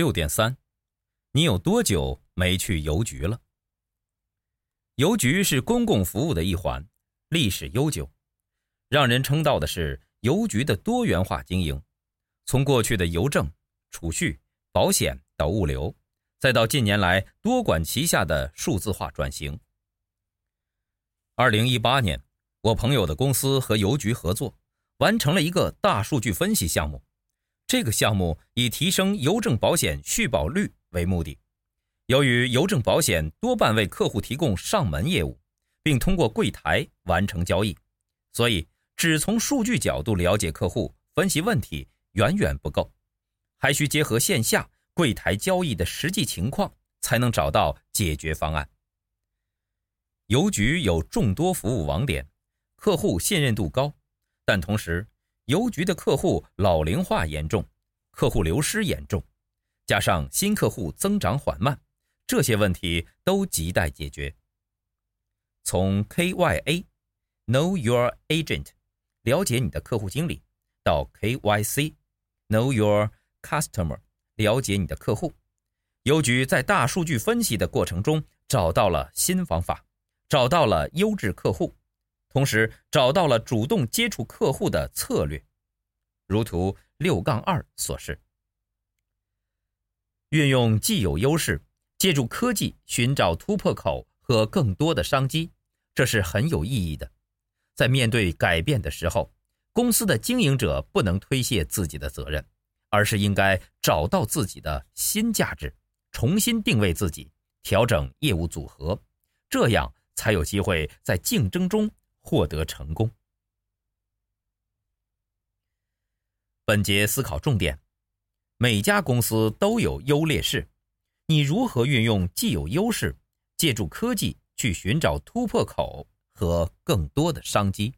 六点三，你有多久没去邮局了？邮局是公共服务的一环，历史悠久。让人称道的是邮局的多元化经营，从过去的邮政、储蓄、保险到物流，再到近年来多管齐下的数字化转型。二零一八年，我朋友的公司和邮局合作，完成了一个大数据分析项目。这个项目以提升邮政保险续保率为目的。由于邮政保险多半为客户提供上门业务，并通过柜台完成交易，所以只从数据角度了解客户、分析问题远远不够，还需结合线下柜台交易的实际情况，才能找到解决方案。邮局有众多服务网点，客户信任度高，但同时，邮局的客户老龄化严重，客户流失严重，加上新客户增长缓慢，这些问题都亟待解决。从 KYA，Know Your Agent，了解你的客户经理，到 KYC，Know Your Customer，了解你的客户，邮局在大数据分析的过程中找到了新方法。找到了优质客户，同时找到了主动接触客户的策略，如图六杠二所示。运用既有优势，借助科技寻找突破口和更多的商机，这是很有意义的。在面对改变的时候，公司的经营者不能推卸自己的责任，而是应该找到自己的新价值，重新定位自己，调整业务组合，这样。才有机会在竞争中获得成功。本节思考重点：每家公司都有优劣势，你如何运用既有优势，借助科技去寻找突破口和更多的商机？